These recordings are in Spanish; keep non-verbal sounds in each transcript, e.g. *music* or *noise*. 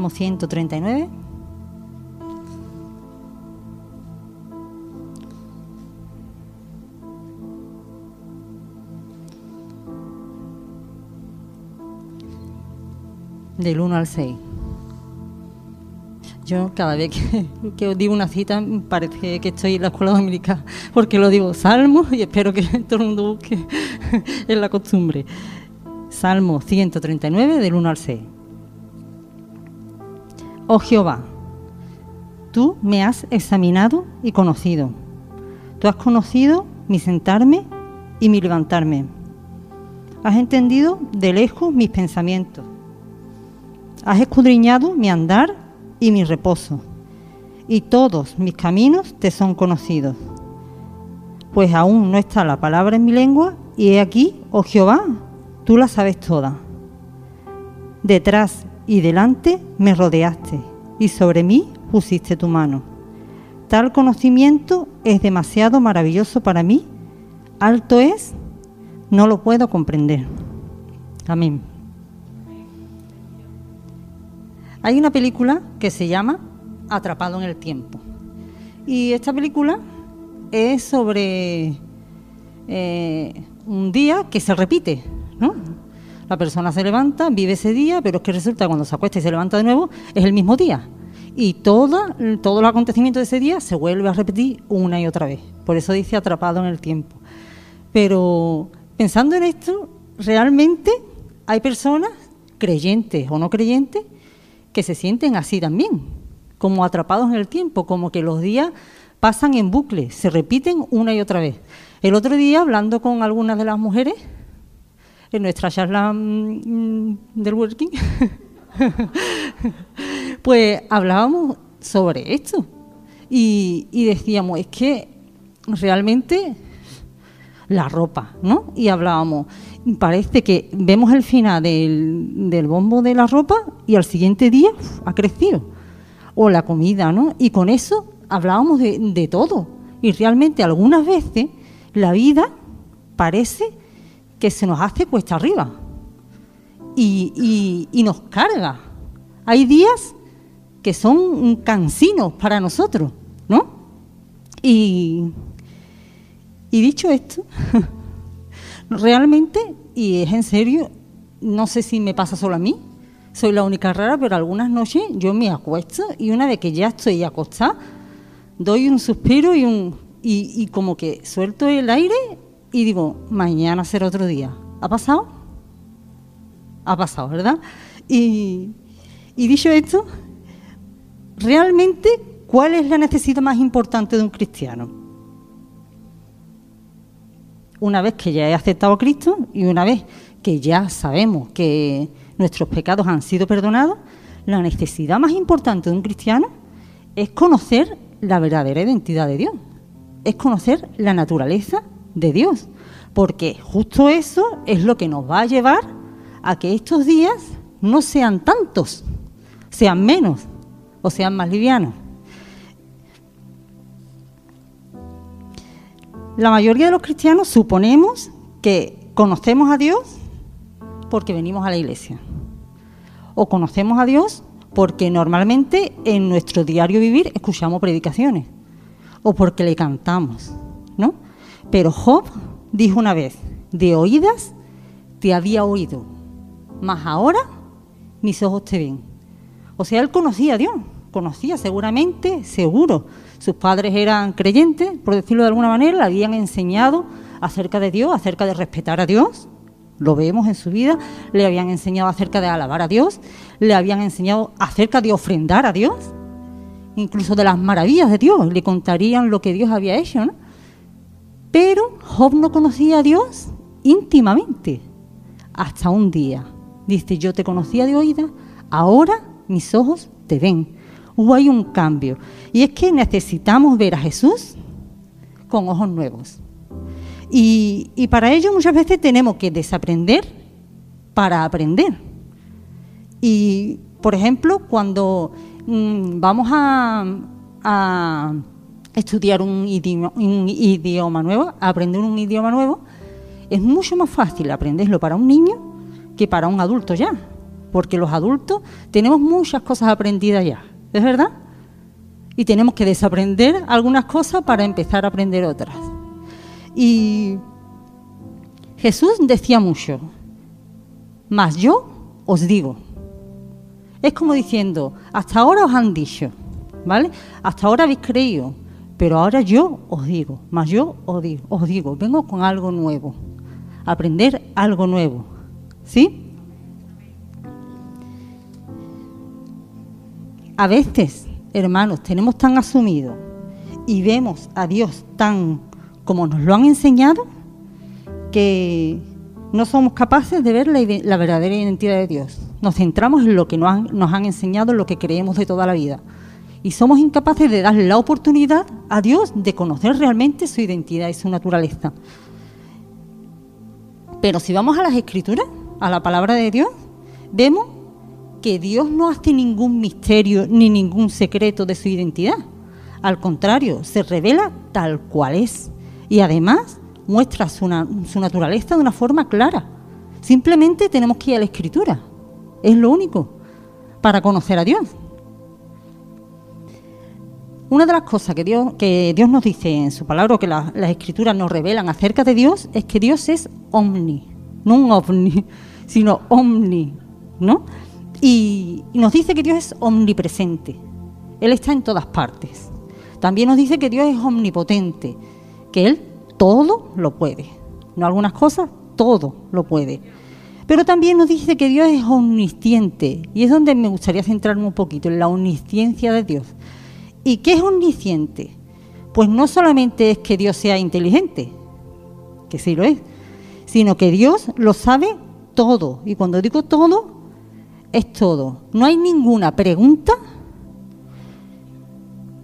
Salmo 139. Del 1 al 6. Yo cada vez que, *laughs* os digo una cita parece que estoy en la escuela dominical, porque lo digo Salmo y espero que *laughs* todo el mundo busque *laughs* en la costumbre. Salmo 139 del 1 al 6. Oh Jehová, tú me has examinado y conocido. Tú has conocido mi sentarme y mi levantarme. Has entendido de lejos mis pensamientos. Has escudriñado mi andar y mi reposo. Y todos mis caminos te son conocidos. Pues aún no está la palabra en mi lengua, y he aquí, oh Jehová, tú la sabes toda. Detrás y delante me rodeaste, y sobre mí pusiste tu mano. Tal conocimiento es demasiado maravilloso para mí, alto es, no lo puedo comprender. Amén. Hay una película que se llama Atrapado en el Tiempo. Y esta película es sobre eh, un día que se repite, ¿no? La persona se levanta, vive ese día, pero es que resulta que cuando se acuesta y se levanta de nuevo es el mismo día. Y toda, todos los acontecimientos de ese día se vuelve a repetir una y otra vez. Por eso dice atrapado en el tiempo. Pero pensando en esto, realmente hay personas, creyentes o no creyentes, que se sienten así también, como atrapados en el tiempo, como que los días pasan en bucle, se repiten una y otra vez. El otro día, hablando con algunas de las mujeres, en nuestra charla mm, del working, *laughs* pues hablábamos sobre esto y, y, decíamos, es que realmente la ropa, ¿no? Y hablábamos, parece que vemos el final del, bombo de la ropa y al siguiente día ha crecido. O la comida, ¿no? Y con eso hablábamos de, todo. Y realmente algunas veces la vida parece que se nos hace cuesta arriba y, y, nos carga. Hay días que son cansinos para nosotros, ¿no? Y, y dicho esto, *laughs* Realmente, y es en serio, no sé si me pasa solo a mí, soy la única rara, pero algunas noches yo me acuesto y una vez que ya estoy acostada, doy un suspiro y, un, y, como que suelto el aire y digo, mañana será otro día. ¿Ha pasado? Ha pasado, ¿verdad? Y, dicho esto, realmente, ¿cuál es la necesidad más importante de un cristiano? una vez que ya he aceptado a Cristo y una vez que ya sabemos que nuestros pecados han sido perdonados, la necesidad más importante de un cristiano es conocer la verdadera identidad de Dios, es conocer la naturaleza de Dios, porque justo eso es lo que nos va a llevar a que estos días no sean tantos, sean menos o sean más livianos. La mayoría de los cristianos suponemos que conocemos a Dios porque venimos a la iglesia. O conocemos a Dios porque normalmente en nuestro diario vivir escuchamos predicaciones. O porque le cantamos. Pero Job dijo una vez, de oídas te había oído, mas ahora mis ojos te ven. O sea, él conocía a Dios, conocía seguramente, seguro, sus padres eran creyentes, por decirlo de alguna manera, le habían enseñado acerca de Dios, acerca de respetar a Dios, lo vemos en su vida, le habían enseñado acerca de alabar a Dios, le habían enseñado acerca de ofrendar a Dios, incluso de las maravillas de Dios, le contarían lo que Dios había hecho, ¿no? Pero Job no conocía a Dios íntimamente, hasta un día. Dice, yo te conocía de oída, ahora mis ojos te ven hubo ahí un cambio. Y es que necesitamos ver a Jesús con ojos nuevos. Y, para ello muchas veces tenemos que desaprender para aprender. Y, por ejemplo, cuando mm, vamos a, estudiar un idioma, nuevo, aprender un idioma nuevo, es mucho más fácil aprenderlo para un niño que para un adulto ya. porque los adultos tenemos muchas cosas aprendidas ya, ¿es verdad? Y tenemos que desaprender algunas cosas para empezar a aprender otras. Y Jesús decía mucho, mas yo os digo. Es como diciendo, hasta ahora os han dicho, ¿vale? Hasta ahora habéis creído, pero ahora yo os digo, más yo os digo, os digo, vengo con algo nuevo, aprender algo nuevo, ¿sí? A veces, hermanos, tenemos tan asumido y vemos a Dios tan como nos lo han enseñado que no somos capaces de ver la, verdadera identidad de Dios. Nos centramos en lo que nos han, nos han enseñado, en lo que creemos de toda la vida. Y somos incapaces de darle la oportunidad a Dios de conocer realmente su identidad y su naturaleza. Pero si vamos a las escrituras, a la palabra de Dios, vemos que Dios no hace ningún misterio ni ningún secreto de su identidad. Al contrario, se revela tal cual es. Y además muestra su, naturaleza de una forma clara. Simplemente tenemos que ir a la escritura. Es lo único para conocer a Dios. Una de las cosas que Dios, nos dice en su palabra, que las escrituras nos revelan acerca de Dios, es que Dios es omni, no un ovni, *laughs* sino omni, ¿no? Y, y nos dice que Dios es omnipresente, Él está en todas partes. También nos dice que Dios es omnipotente, que Él todo lo puede. No algunas cosas, todo lo puede. Pero también nos dice que Dios es omnisciente. Y es donde me gustaría centrarme un poquito, en la omnisciencia de Dios. ¿Y qué es omnisciente? Pues no solamente es que Dios sea inteligente, que sí lo es, sino que Dios lo sabe todo. Y cuando digo todo, es todo. No hay ninguna pregunta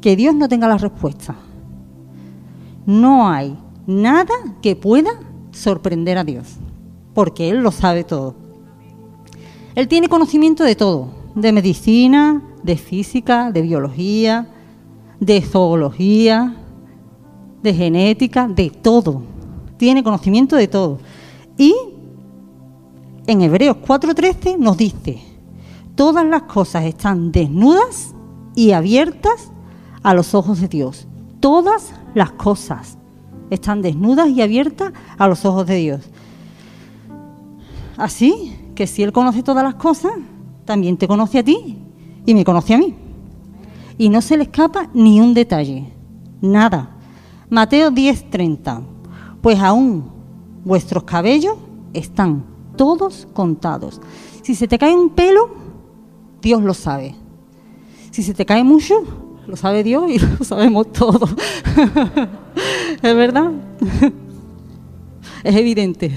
que Dios no tenga la respuesta. No hay nada que pueda sorprender a Dios, porque Él lo sabe todo. Él tiene conocimiento de todo, de medicina, de física, de biología, de zoología, de genética, de todo. Tiene conocimiento de todo. Y en Hebreos 4:13 nos dice, todas las cosas están desnudas y abiertas a los ojos de Dios. Todas las cosas están desnudas y abiertas a los ojos de Dios. Así que si Él conoce todas las cosas, también te conoce a ti y me conoce a mí. Y no se le escapa ni un detalle, nada. Mateo 10:30. Pues aún vuestros cabellos están todos contados. Si se te cae un pelo, Dios lo sabe. Si se te cae mucho, lo sabe Dios y *laughs* lo sabemos todos. *laughs* ¿Es verdad? *laughs* es evidente.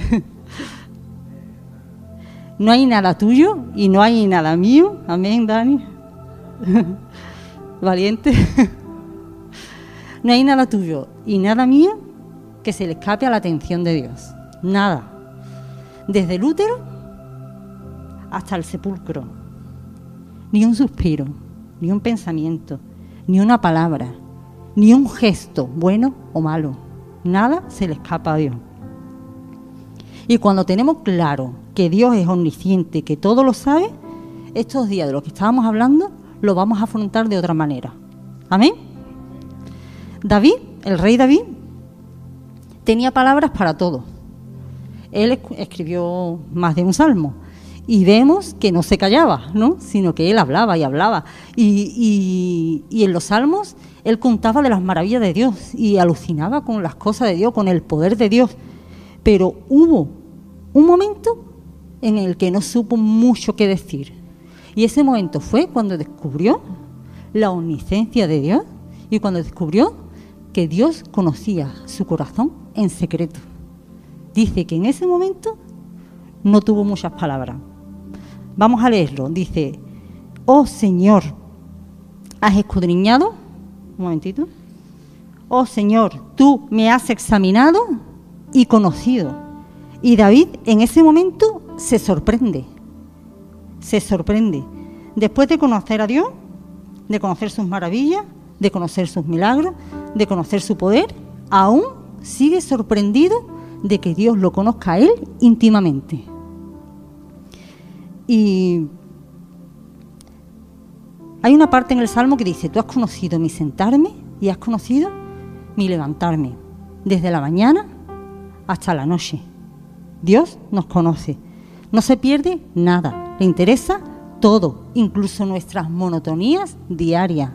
No hay nada tuyo y no hay nada mío. Amén, Dani. Valiente. *laughs* No hay nada tuyo y nada mío que se le escape a la atención de Dios. Nada. Desde el útero hasta el sepulcro. Ni un suspiro, ni un pensamiento, ni una palabra, ni un gesto, bueno o malo. Nada se le escapa a Dios. Y cuando tenemos claro que Dios es omnisciente, que todo lo sabe, estos días de los que estábamos hablando, lo vamos a afrontar de otra manera. Amén. David, el rey David, tenía palabras para todo. Él escribió más de un salmo y vemos que no se callaba, ¿no? sino que él hablaba y hablaba. Y, y, en los salmos él contaba de las maravillas de Dios y alucinaba con las cosas de Dios, con el poder de Dios. Pero hubo un momento en el que no supo mucho qué decir. Y ese momento fue cuando descubrió la omnisciencia de Dios y cuando descubrió que Dios conocía su corazón en secreto. Dice que en ese momento no tuvo muchas palabras, Vamos a leerlo. Dice, oh Señor, has escudriñado, un momentito, oh Señor, tú me has examinado y conocido. Y David en ese momento se sorprende, se sorprende. Después de conocer a Dios, de conocer sus maravillas, de conocer sus milagros, de conocer su poder, aún sigue sorprendido de que Dios lo conozca a él íntimamente. Y hay una parte en el Salmo que dice, tú has conocido mi sentarme y has conocido mi levantarme, desde la mañana hasta la noche. Dios nos conoce, no se pierde nada, le interesa todo, incluso nuestras monotonías diarias.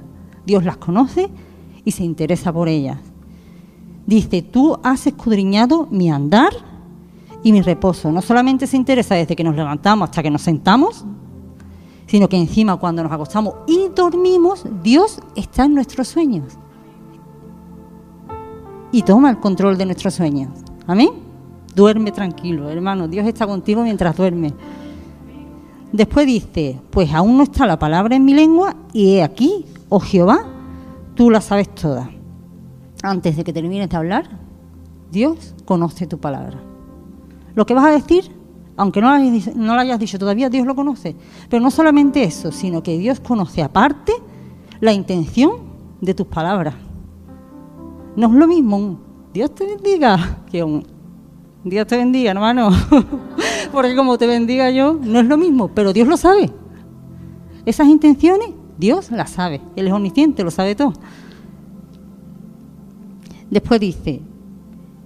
Dios las conoce y se interesa por ellas. Dice, tú has escudriñado mi andar y mi reposo. No solamente se interesa desde que nos levantamos hasta que nos sentamos, sino que encima cuando nos acostamos y dormimos, Dios está en nuestros sueños. Y toma el control de nuestros sueños. Amén. Duerme tranquilo, hermano. Dios está contigo mientras duerme. Después dice, pues aún no está la palabra en mi lengua y he aquí, oh Jehová, tú la sabes toda. Antes de que termines de hablar, Dios conoce tu palabra. Lo que vas a decir, aunque no lo, hayas dicho todavía, Dios lo conoce. Pero no solamente eso, sino que Dios conoce aparte la intención de tus palabras. No es lo mismo un Dios te bendiga que un Dios te bendiga, hermano. *laughs* Porque como te bendiga yo, no es lo mismo, pero Dios lo sabe. Esas intenciones, Dios las sabe. Él es omnisciente, lo sabe todo. Después dice,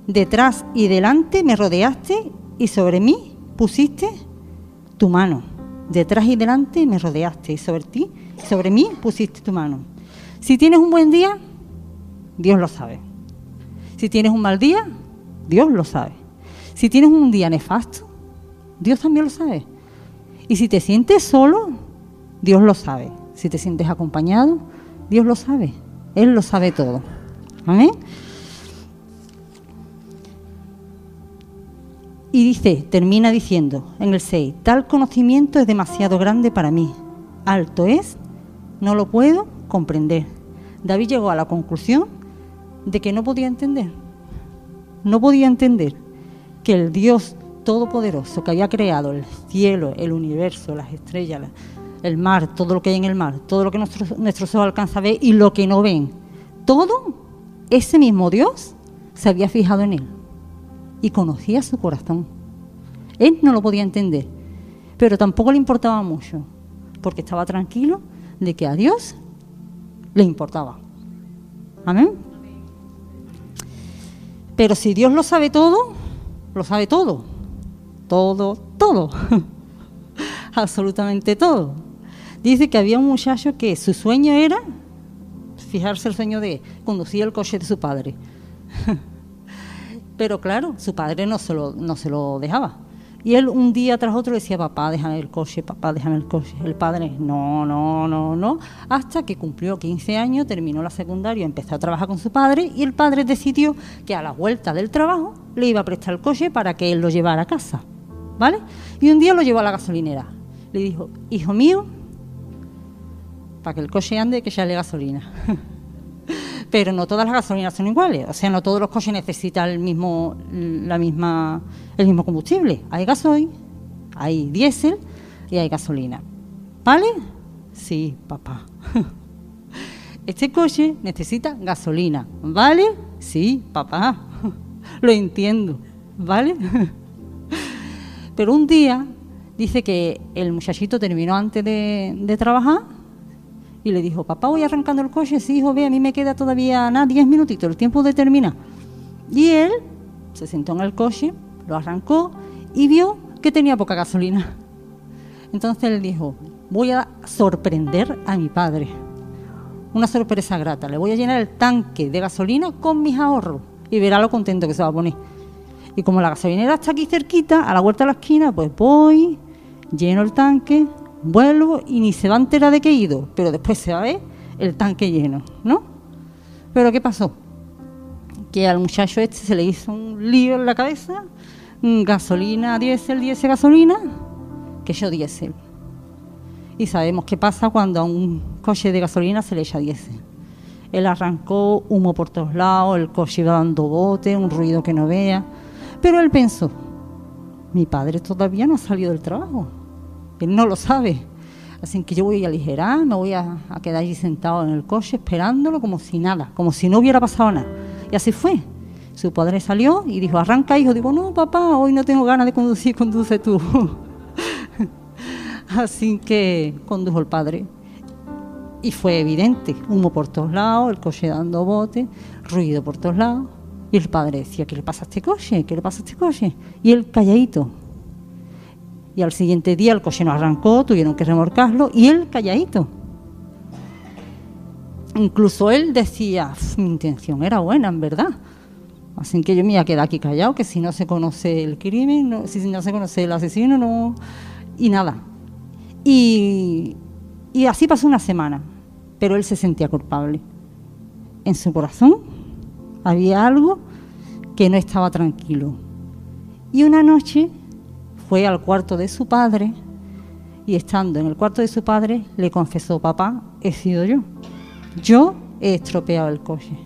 detrás y delante me rodeaste y sobre mí pusiste tu mano. Detrás y delante me rodeaste y sobre ti, sobre mí pusiste tu mano. Si tienes un buen día, Dios lo sabe. Si tienes un mal día, Dios lo sabe. Si tienes un día nefasto, Dios también lo sabe. Y si te sientes solo, Dios lo sabe. Si te sientes acompañado, Dios lo sabe. Él lo sabe todo. Amén. Y dice, termina diciendo en el 6, tal conocimiento es demasiado grande para mí. Alto es, no lo puedo comprender. David llegó a la conclusión de que no podía entender. No podía entender que el Dios Todopoderoso que había creado el cielo, el universo, las estrellas, el mar, todo lo que hay en el mar, todo lo que nuestro, nuestro ojos alcanza a ver y lo que no ven, todo ese mismo Dios se había fijado en él y conocía su corazón. Él no lo podía entender, pero tampoco le importaba mucho, porque estaba tranquilo de que a Dios le importaba. Amén. Pero si Dios lo sabe todo, lo sabe todo. Todo, todo. *laughs* Absolutamente todo. Dice que había un muchacho que su sueño era, fijarse el sueño de conducir el coche de su padre. *laughs* Pero claro, su padre no se lo, no se lo dejaba. Y él un día tras otro decía, papá, déjame el coche, papá, déjame el coche. El padre, no, no, no, no. Hasta que cumplió 15 años, terminó la secundaria, empezó a trabajar con su padre y el padre decidió que a la vuelta del trabajo le iba a prestar el coche para que él lo llevara a casa. ¿Vale? Y un día lo llevó a la gasolinera. Le dijo, hijo mío, para que el coche ande, que ya le gasolina. *laughs* pero no todas las gasolinas son iguales, o sea, no todos los coches necesitan el mismo, la misma, el mismo combustible. Hay gasoil, hay diésel y hay gasolina. ¿Vale? Sí, papá. *laughs* Este coche necesita gasolina, ¿vale? Sí, papá. *laughs* Lo entiendo, ¿vale? Pero un día dice que el muchachito terminó antes de, trabajar y le dijo, papá, voy arrancando el coche, sí, hijo, ve, a mí me queda todavía nada, 10 minutitos, el tiempo de terminar. Y él se sentó en el coche, lo arrancó y vio que tenía poca gasolina. Entonces él dijo, voy a sorprender a mi padre. Una sorpresa grata, le voy a llenar el tanque de gasolina con mis ahorros y verá lo contento que se va a poner. Y como la gasolinera está aquí cerquita, a la vuelta de la esquina, pues voy, lleno el tanque, vuelvo y ni se va a enterar de que he ido, pero después se va a ver el tanque lleno, ¿no? Pero ¿qué pasó? Que al muchacho este se le hizo un lío en la cabeza, gasolina, diésel, diésel, gasolina, que yo diésel. Y sabemos qué pasa cuando a un coche de gasolina se le echa diésel. Él arrancó humo por todos lados, el coche iba dando bote, un ruido que no vea. Pero él pensó, mi padre todavía no ha salido del trabajo él no lo sabe. Así que yo voy a aligerar, me voy a, quedar allí sentado en el coche esperándolo como si nada, como si no hubiera pasado nada. Y así fue. Su padre salió y dijo, arranca hijo. Digo, no, papá, hoy no tengo ganas de conducir, *laughs* conduce tú. Así que condujo el padre. Y fue evidente, humo por todos lados, el coche dando bote, ruido por todos lados. Y el padre decía, ¿qué le pasa a este coche? ¿Qué le pasa a este coche? Y él calladito. Y al siguiente día el coche no arrancó, tuvieron que remorcarlo y él calladito. Incluso él decía, mi intención era buena, en verdad. Así que yo me iba a quedar aquí callado, que si no se conoce el crimen, si no se conoce el asesino, no. Y nada. Y así pasó una semana, pero él se sentía culpable. En su corazón había algo que no estaba tranquilo. Y una noche fue al cuarto de su padre y estando en el cuarto de su padre le confesó, papá, he sido yo. Yo he estropeado el coche.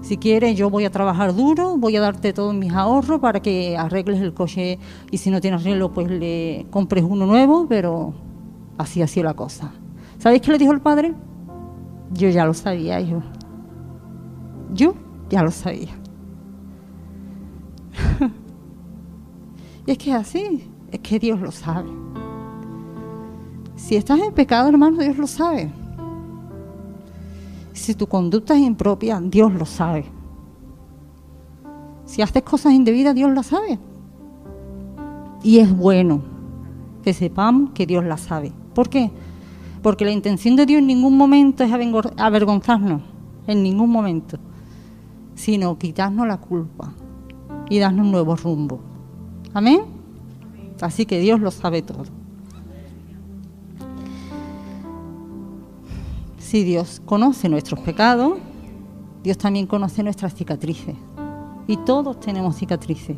Si quieres, yo voy a trabajar duro, voy a darte todos mis ahorros para que arregles el coche y si no tienes arreglo, pues le compres uno nuevo, pero así así la cosa. ¿Sabéis qué le dijo el padre? Yo ya lo sabía, yo. Yo ya lo sabía. *laughs* y es que es así, es que Dios lo sabe. Si estás en pecado, hermano, Dios lo sabe. Si tu conducta es impropia, Dios lo sabe. Si haces cosas indebidas, Dios lo sabe. Y es bueno que sepamos que Dios la sabe. ¿Por qué? Porque la intención de Dios en ningún momento es avergonzarnos, en ningún momento, sino quitarnos la culpa y darnos un nuevo rumbo. Amén. Así que Dios lo sabe todo. Si Dios conoce nuestros pecados, Dios también conoce nuestras cicatrices. Y todos tenemos cicatrices.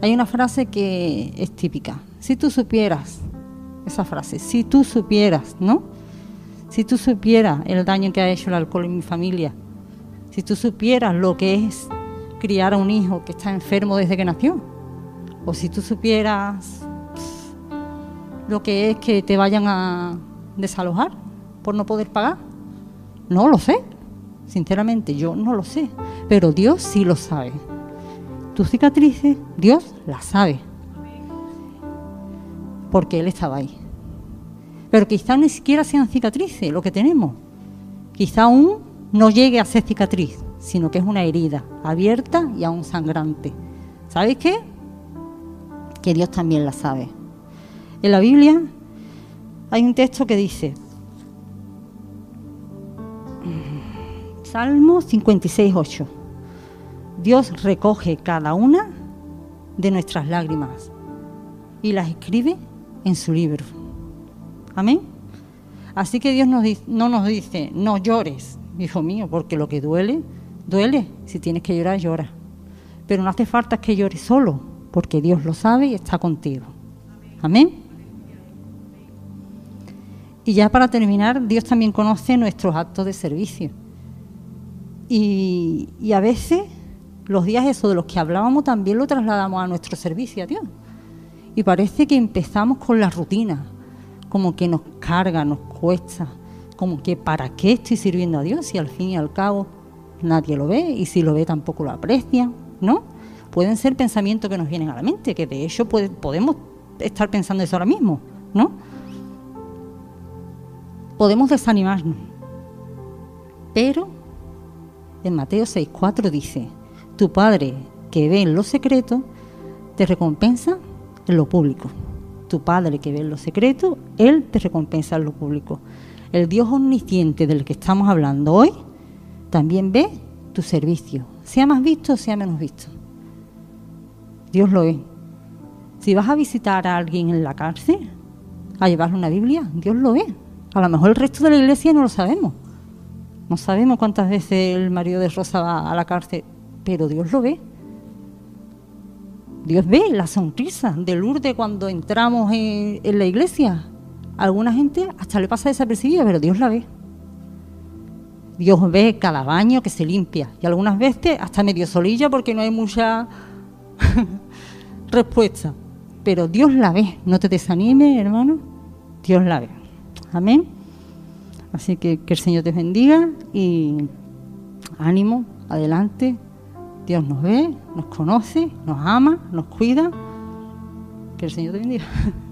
Hay una frase que es típica. Si tú supieras, esa frase, si tú supieras, ¿no? Si tú supieras el daño que ha hecho el alcohol en mi familia, si tú supieras lo que es criar a un hijo que está enfermo desde que nació, o si tú supieras lo que es que te vayan a desalojar, por no poder pagar? No lo sé. Sinceramente, yo no lo sé. Pero Dios sí lo sabe. Tus cicatrices, Dios las sabe. Porque Él estaba ahí. Pero quizá ni siquiera sean cicatrices lo que tenemos. Quizá aún no llegue a ser cicatriz, sino que es una herida abierta y aún sangrante. ¿Sabéis qué? Que Dios también la sabe. En la Biblia hay un texto que dice, Salmo 56, 8. Dios recoge cada una de nuestras lágrimas y las escribe en su libro. Amén. Así que Dios no nos dice, no llores, hijo mío, porque lo que duele, duele. Si tienes que llorar, llora. Pero no hace falta que llores solo, porque Dios lo sabe y está contigo. Amén. Y ya para terminar, Dios también conoce nuestros actos de servicio. Y, a veces los días esos de los que hablábamos también lo trasladamos a nuestro servicio a Dios. Y parece que empezamos con la rutina, como que nos carga, nos cuesta, como que ¿para qué estoy sirviendo a Dios si al fin y al cabo nadie lo ve y si lo ve tampoco lo aprecia, ¿no? Pueden ser pensamientos que nos vienen a la mente, que de hecho podemos estar pensando eso ahora mismo, ¿no? Podemos desanimarnos, pero en Mateo 6.4 dice, tu Padre que ve en lo secreto, te recompensa en lo público. Tu Padre que ve en lo secreto, Él te recompensa en lo público. El Dios omnisciente del que estamos hablando hoy también ve tu servicio, sea más visto o sea menos visto. Dios lo ve. Si vas a visitar a alguien en la cárcel, a llevarle una Biblia, Dios lo ve. A lo mejor el resto de la iglesia no lo sabemos. No sabemos cuántas veces el marido de Rosa va a la cárcel, pero Dios lo ve. Dios ve la sonrisa de Lourdes cuando entramos en, la iglesia. Alguna gente hasta le pasa desapercibida, pero Dios la ve. Dios ve cada baño que se limpia y algunas veces hasta medio solilla porque no hay mucha *laughs* respuesta. Pero Dios la ve, no te desanimes, hermano. Dios la ve. Amén. Así que que el Señor te bendiga y ánimo, adelante. Dios nos ve, nos conoce, nos ama, nos cuida. Que el Señor te bendiga. *laughs*